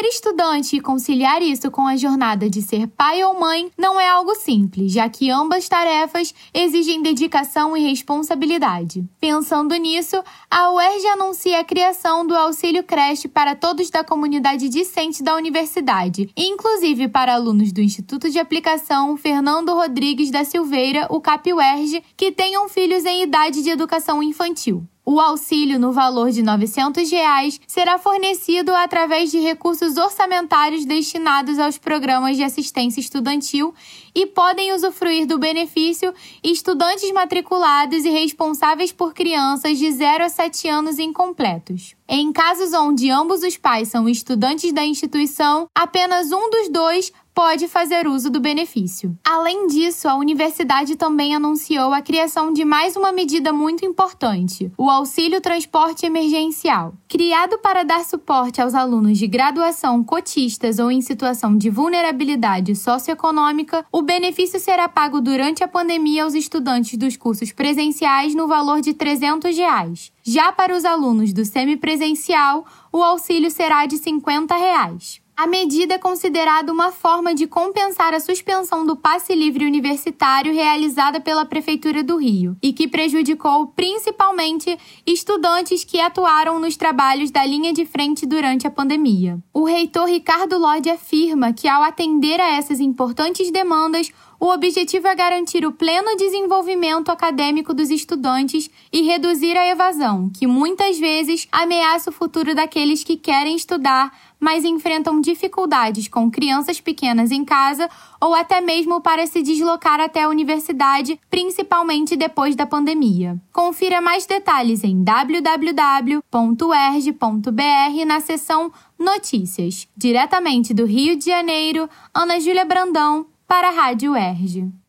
Ser estudante e conciliar isso com a jornada de ser pai ou mãe não é algo simples, já que ambas tarefas exigem dedicação e responsabilidade. Pensando nisso, a UERJ anuncia a criação do auxílio creche para todos da comunidade discente da universidade, inclusive para alunos do Instituto de Aplicação Fernando Rodrigues da Silveira, o CAP-UERJ, que tenham filhos em idade de educação infantil. O auxílio no valor de 900 reais será fornecido através de recursos orçamentários destinados aos programas de assistência estudantil e podem usufruir do benefício estudantes matriculados e responsáveis por crianças de 0 a 7 anos incompletos. Em casos onde ambos os pais são estudantes da instituição, apenas um dos dois pode fazer uso do benefício. Além disso, a universidade também anunciou a criação de mais uma medida muito importante: o auxílio transporte emergencial. Criado para dar suporte aos alunos de graduação cotistas ou em situação de vulnerabilidade socioeconômica, o benefício será pago durante a pandemia aos estudantes dos cursos presenciais no valor de 300 reais. Já para os alunos do semipresencial, o auxílio será de 50 reais. A medida é considerada uma forma de compensar a suspensão do passe livre universitário realizada pela Prefeitura do Rio e que prejudicou principalmente estudantes que atuaram nos trabalhos da linha de frente durante a pandemia. O reitor Ricardo Lodi afirma que, ao atender a essas importantes demandas, o objetivo é garantir o pleno desenvolvimento acadêmico dos estudantes e reduzir a evasão, que muitas vezes ameaça o futuro daqueles que querem estudar mas enfrentam dificuldades com crianças pequenas em casa ou até mesmo para se deslocar até a universidade, principalmente depois da pandemia. Confira mais detalhes em www.erg.br na seção Notícias. Diretamente do Rio de Janeiro, Ana Júlia Brandão para a Rádio UERJ.